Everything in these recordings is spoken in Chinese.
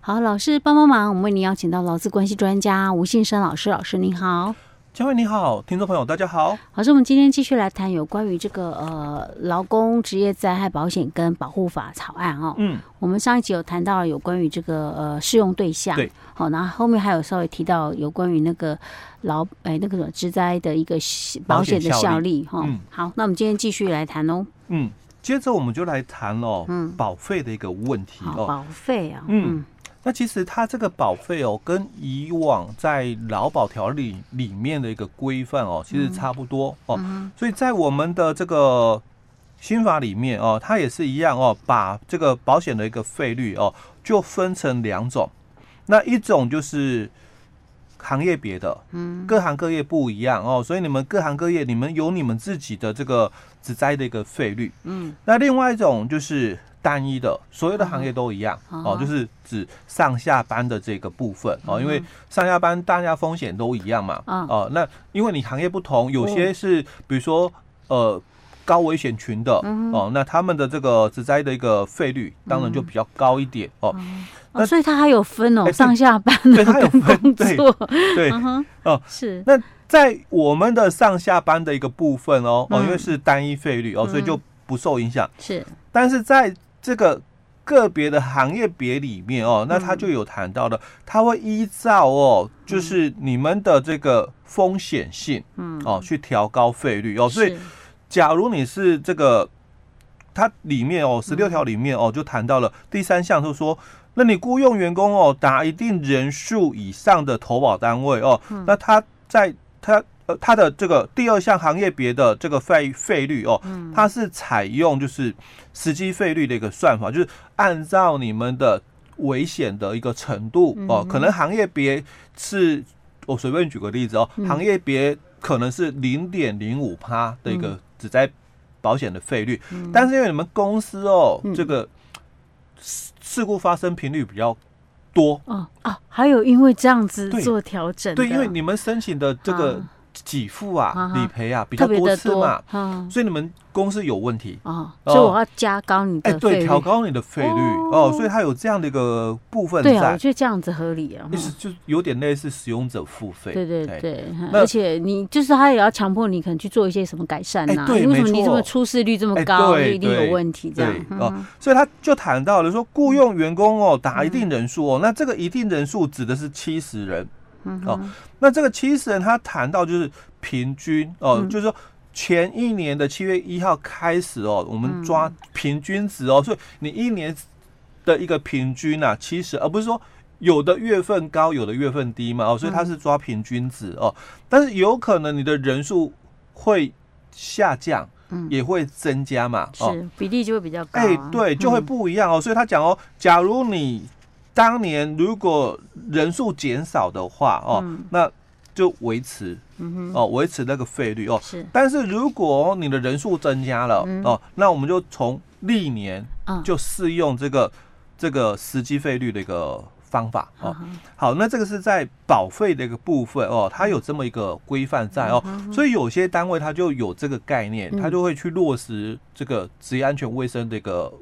好，老师帮帮忙，我们为您邀请到劳资关系专家吴信生老师，老师您好。嘉惠你好，听众朋友大家好。老师，我们今天继续来谈有关于这个呃劳工职业灾害保险跟保护法草案哦。嗯，我们上一集有谈到有关于这个呃适用对象，对，好，然后后面还有稍微提到有关于那个劳哎那个什么职灾的一个保险的效力哈。嗯，好，那我们今天继续来谈哦。嗯，接着我们就来谈哦，嗯，保费的一个问题哦，保费啊，嗯。那其实它这个保费哦，跟以往在劳保条例里面的一个规范哦，其实差不多哦。所以在我们的这个新法里面哦，它也是一样哦，把这个保险的一个费率哦，就分成两种。那一种就是行业别的，嗯，各行各业不一样哦，所以你们各行各业，你们有你们自己的这个职灾的一个费率，嗯。那另外一种就是。单一的，所有的行业都一样哦，就是指上下班的这个部分哦，因为上下班大家风险都一样嘛，哦，那因为你行业不同，有些是比如说呃高危险群的哦，那他们的这个职灾的一个费率当然就比较高一点哦。那所以它还有分哦，上下班的，对，它有分，对对哦，是。那在我们的上下班的一个部分哦哦，因为是单一费率哦，所以就不受影响。是，但是在这个个别的行业别里面哦，那他就有谈到的，他会依照哦，就是你们的这个风险性，嗯，哦，去调高费率哦。所以，假如你是这个，它里面哦，十六条里面哦，就谈到了第三项，就是说，那你雇佣员工哦，达一定人数以上的投保单位哦，那他在他。呃，它的这个第二项行业别的这个费费率哦，它是采用就是实际费率的一个算法，就是按照你们的危险的一个程度哦，可能行业别是，我随便举个例子哦，行业别可能是零点零五趴的一个只在保险的费率，但是因为你们公司哦，这个事故发生频率比较多哦啊，还有因为这样子做调整，对，因为你们申请的这个。给付啊，理赔啊，比较多次嘛，所以你们公司有问题。啊，所以我要加高你的费率，对，调高你的费率。哦，所以它有这样的一个部分在，对啊，我觉得这样子合理啊，意思就有点类似使用者付费，对对对，而且你就是他也要强迫你可能去做一些什么改善呐，为什么你这么出事率这么高，一定有问题这样哦，所以他就谈到了说，雇佣员工哦，达一定人数哦，那这个一定人数指的是七十人。哦，那这个七十人他谈到就是平均哦，就是说前一年的七月一号开始哦，我们抓平均值哦，所以你一年的一个平均啊，七十，而不是说有的月份高，有的月份低嘛哦，所以他是抓平均值哦，但是有可能你的人数会下降，嗯。也会增加嘛，是比例就会比较高，哎，对，就会不一样哦，所以他讲哦，假如你。当年如果人数减少的话哦，那就维持哦，维持那个费率哦。是，但是如果你的人数增加了哦，那我们就从历年就适用这个这个实际费率的一个方法哦。好，那这个是在保费的一个部分哦，它有这么一个规范在哦，所以有些单位它就有这个概念，它就会去落实这个职业安全卫生的一个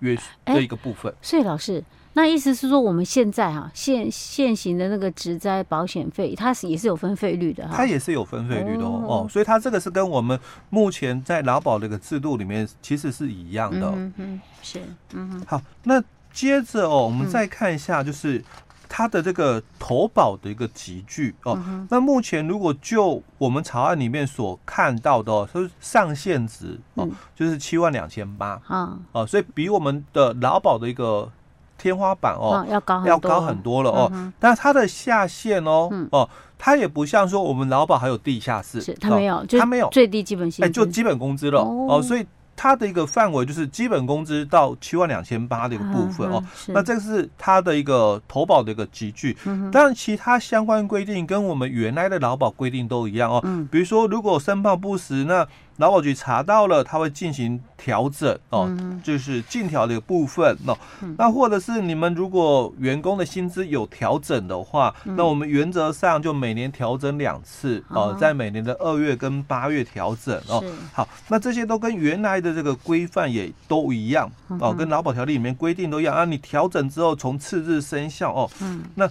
约的一个部分。所以老师。那意思是说，我们现在哈现现行的那个职灾保险费，它是也是有分费率的哈，它也是有分费率的哦，哦，所以它这个是跟我们目前在劳保这个制度里面其实是一样的，嗯嗯，是，嗯哼。好，那接着哦，我们再看一下，就是它的这个投保的一个集距哦。那目前如果就我们草案里面所看到的哦，是上限值哦，就是七万两千八啊，哦，所以比我们的劳保的一个。天花板哦，要高要高很多了哦，但是它的下限哦哦，它也不像说我们劳保还有地下室，它没有，它没有。最低基本哎，就基本工资了。哦，所以它的一个范围就是基本工资到七万两千八的一个部分哦，那这个是它的一个投保的一个集聚，当然其他相关规定跟我们原来的劳保规定都一样哦，比如说如果申报不实，那劳保局查到了，他会进行调整哦，就是进调的部分哦。那或者是你们如果员工的薪资有调整的话，那我们原则上就每年调整两次哦，在每年的二月跟八月调整哦。好，那这些都跟原来的这个规范也都一样哦，跟劳保条例里面规定都一样啊。你调整之后从次日生效哦。那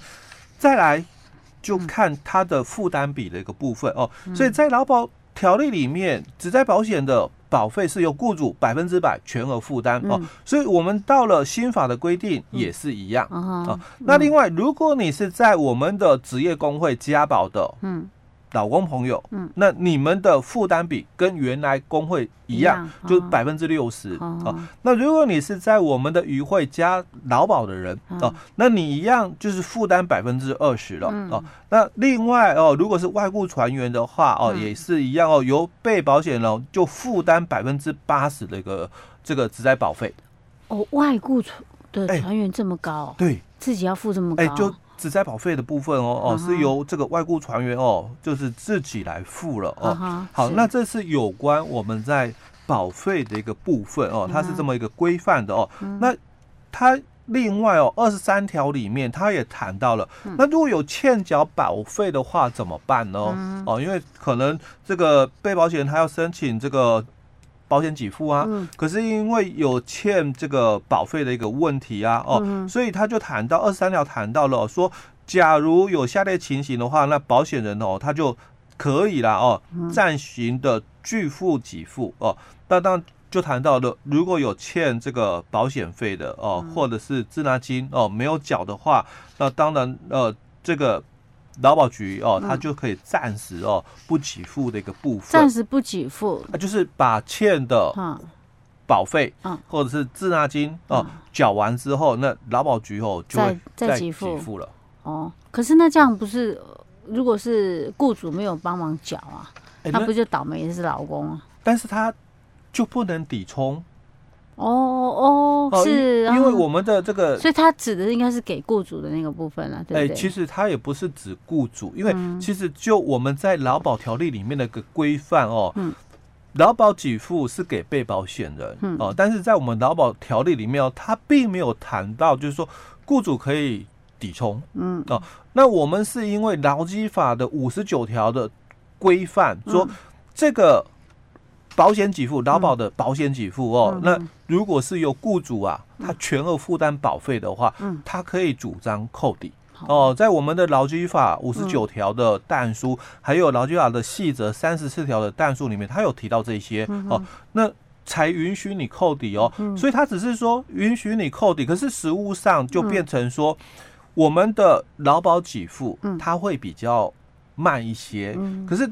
再来就看它的负担比的一个部分哦。所以在劳保条例里面，只在保险的保费是由雇主百分之百全额负担哦，所以我们到了新法的规定也是一样啊。那另外，如果你是在我们的职业工会加保的，嗯。劳工朋友，嗯，那你们的负担比跟原来工会一样，就百分之六十哦。那如果你是在我们的余会加劳保的人哦，那你一样就是负担百分之二十了哦。那另外哦，如果是外雇船员的话哦，也是一样哦，由被保险人就负担百分之八十的一个这个职灾保费。哦，外雇船的船员这么高，对，自己要付这么高，哎，就。职灾保费的部分哦哦，是由这个外雇船员哦，就是自己来付了哦。好，那这是有关我们在保费的一个部分哦，它是这么一个规范的哦。那它另外哦，二十三条里面它也谈到了，那如果有欠缴保费的话怎么办呢？哦，因为可能这个被保险人他要申请这个。保险给付啊，可是因为有欠这个保费的一个问题啊，哦，所以他就谈到二十三条谈到了说，假如有下列情形的话，那保险人哦他就可以啦哦，暂行的拒付给付哦。那当就谈到了，如果有欠这个保险费的哦，或者是滞纳金哦没有缴的话，那当然呃这个。劳保局哦，他就可以暂时哦不给付的一个部分，暂时不给付，啊，就是把欠的保费，嗯，或者是滞纳金哦缴完之后，那劳保局哦就会再给付了。哦，可是那这样不是，如果是雇主没有帮忙缴啊，那不就倒霉的是劳工啊？但是他就不能抵充。哦哦，是，因为我们的这个，所以他指的应该是给雇主的那个部分了，对不对？其实他也不是指雇主，因为其实就我们在劳保条例里面的一个规范哦，嗯，劳保给付是给被保险人，嗯。哦，但是在我们劳保条例里面哦，他并没有谈到就是说雇主可以抵充，嗯。哦，那我们是因为劳基法的五十九条的规范说这个。保险给付，劳保的保险给付哦，嗯、那如果是由雇主啊，他全额负担保费的话，嗯，他可以主张扣抵。哦。在我们的劳基法五十九条的但书，嗯、还有劳基法的细则三十四条的但书里面，他有提到这些、嗯、哦，那才允许你扣抵哦。嗯、所以他只是说允许你扣抵，可是实务上就变成说，嗯、我们的劳保给付，嗯，它会比较慢一些，嗯，可是。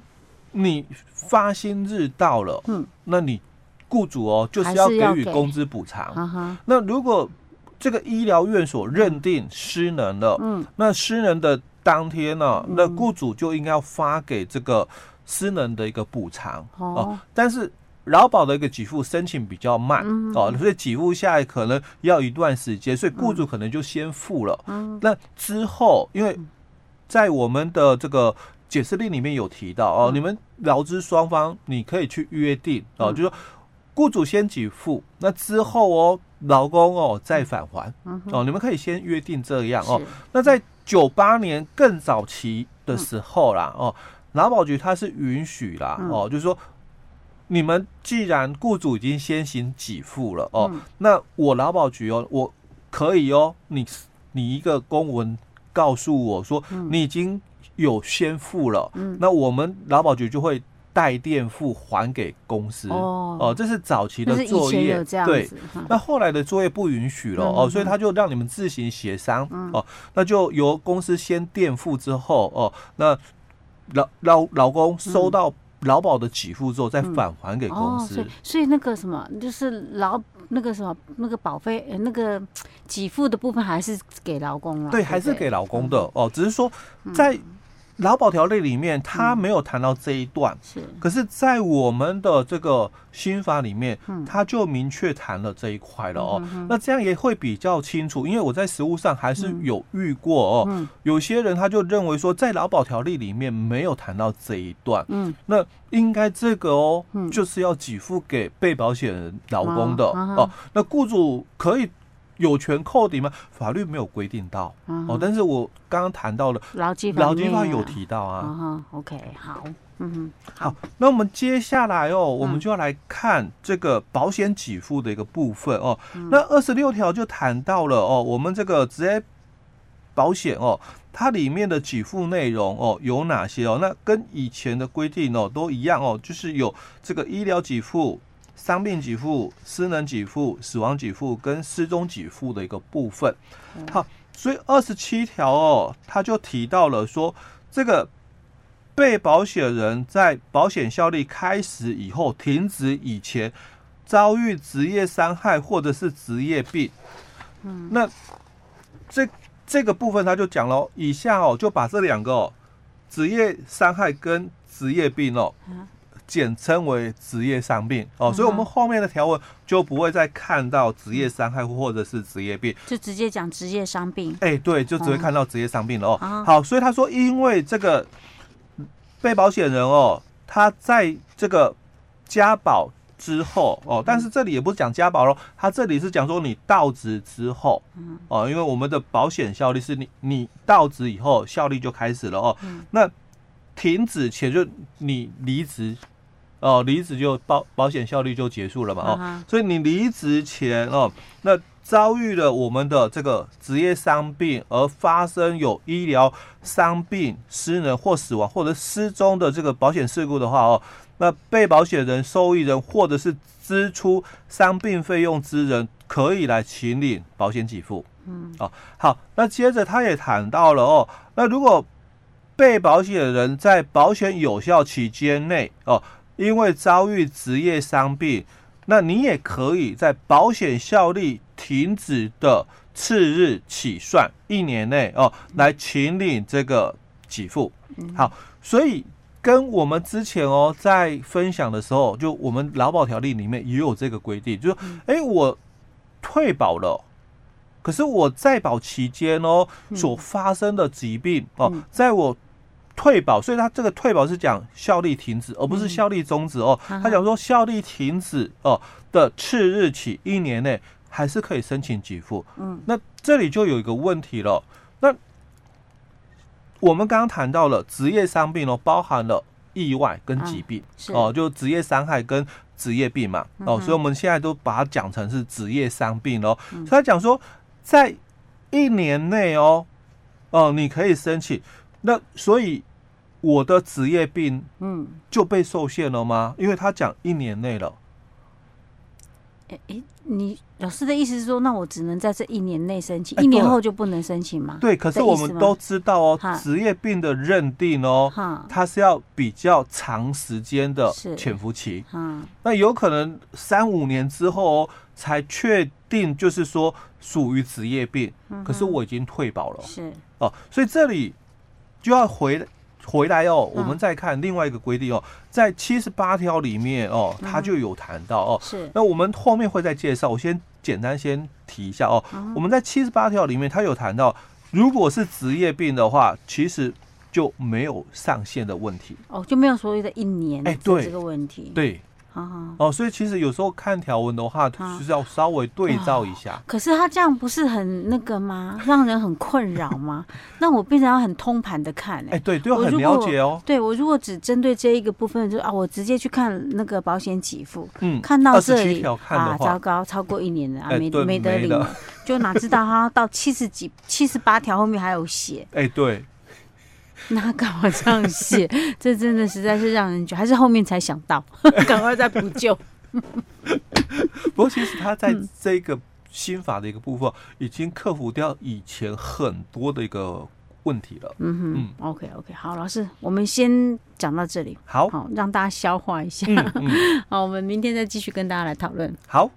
你发薪日到了，嗯，那你雇主哦就是要给予工资补偿。那如果这个医疗院所认定失能了，嗯，那失能的当天呢，那雇主就应该要发给这个失能的一个补偿哦。但是劳保的一个给付申请比较慢哦，所以给付下来可能要一段时间，所以雇主可能就先付了。那之后，因为在我们的这个。解释令里面有提到哦，你们劳资双方你可以去约定哦，就是说雇主先给付，那之后哦，劳工哦再返还哦，你们可以先约定这样哦。那在九八年更早期的时候啦哦，劳保局它是允许啦哦，就是说你们既然雇主已经先行给付了哦，那我劳保局哦，我可以哦，你你一个公文告诉我说你已经。有先付了，嗯，那我们劳保局就会代垫付还给公司。哦，哦，这是早期的作业，对。那后来的作业不允许了哦，所以他就让你们自行协商哦，那就由公司先垫付之后哦，那老老老公收到劳保的给付之后再返还给公司，所以所以那个什么就是劳那个什么那个保费那个给付的部分还是给劳工了，对，还是给劳工的哦，只是说在。劳保条例里面，他没有谈到这一段，是。可是，在我们的这个新法里面，他就明确谈了这一块了哦。那这样也会比较清楚，因为我在实务上还是有遇过哦。有些人他就认为说，在劳保条例里面没有谈到这一段，嗯，那应该这个哦，就是要给付给被保险人劳工的哦。那雇主可以。有权扣抵吗？法律没有规定到、uh. 哦，但是我刚刚谈到了劳基劳基法有提到啊。Uh. OK，好，嗯哼，好，那我们接下来哦，我们就要来看这个保险给付的一个部分哦。Uh. 那二十六条就谈到了哦，我们这个职业保险哦，它里面的给付内容哦有哪些哦？那跟以前的规定哦都一样哦，就是有这个医疗给付。伤病给付、失能给付、死亡给付跟失踪给付的一个部分。好，所以二十七条哦，他就提到了说，这个被保险人在保险效力开始以后停止以前，遭遇职业伤害或者是职业病。嗯，那这这个部分他就讲了，以下哦就把这两个哦，职业伤害跟职业病哦。简称为职业伤病。哦，所以我们后面的条文就不会再看到职业伤害或者是职业病，就直接讲职业伤病。哎，对，就只会看到职业伤病了哦。好，所以他说，因为这个被保险人哦，他在这个加保之后哦，但是这里也不是讲加保喽，他这里是讲说你到职之后哦，因为我们的保险效力是你你到职以后效力就开始了哦，那停止前就你离职。哦，离职就保保险效力就结束了嘛？哦，uh. 所以你离职前哦，那遭遇了我们的这个职业伤病而发生有医疗伤病、失能或死亡或者失踪的这个保险事故的话哦，那被保险人、受益人或者是支出伤病费用之人可以来请领保险给付。嗯，哦，好，那接着他也谈到了哦，那如果被保险人在保险有效期间内哦。因为遭遇职业伤病，那你也可以在保险效力停止的次日起算一年内哦，来请领这个给付。好，所以跟我们之前哦在分享的时候，就我们劳保条例里面也有这个规定，就是说，哎，我退保了，可是我在保期间哦所发生的疾病哦，在我。退保，所以他这个退保是讲效力停止，而不是效力终止哦。他讲说效力停止哦的次日起一年内还是可以申请给付。嗯，那这里就有一个问题了。那我们刚刚谈到了职业伤病哦，包含了意外跟疾病哦，就职业伤害跟职业病嘛。哦，所以我们现在都把它讲成是职业伤病哦。所以他讲说在一年内哦，哦你可以申请。那所以。我的职业病，嗯，就被受限了吗？因为他讲一年内了。哎哎，你老师的意思是说，那我只能在这一年内申请，一年后就不能申请吗？对，可是我们都知道哦，职业病的认定哦，它是要比较长时间的潜伏期，嗯，那有可能三五年之后哦，才确定就是说属于职业病，可是我已经退保了，是。哦，所以这里就要回。回来哦，我们再看另外一个规定哦，在七十八条里面哦，它就有谈到哦。是。那我们后面会再介绍，我先简单先提一下哦。我们在七十八条里面，它有谈到，如果是职业病的话，其实就没有上限的问题。哦，就没有所谓的一年哎，对这个问题。对。哦，所以其实有时候看条文的话，就是要稍微对照一下。可是他这样不是很那个吗？让人很困扰吗？那我变成要很通盘的看哎。哎，对，都要很了解哦。对，我如果只针对这一个部分，就啊，我直接去看那个保险给付，嗯，看到这里啊，糟糕，超过一年了啊，没没得领，就哪知道他到七十几、七十八条后面还有写。哎，对。那干嘛这样写？这真的实在是让人觉得，还是后面才想到，赶快再补救。不过其实他在这个心法的一个部分，已经克服掉以前很多的一个问题了。嗯哼，嗯，OK OK，好，老师，我们先讲到这里，好，好，让大家消化一下。嗯嗯、好，我们明天再继续跟大家来讨论。好。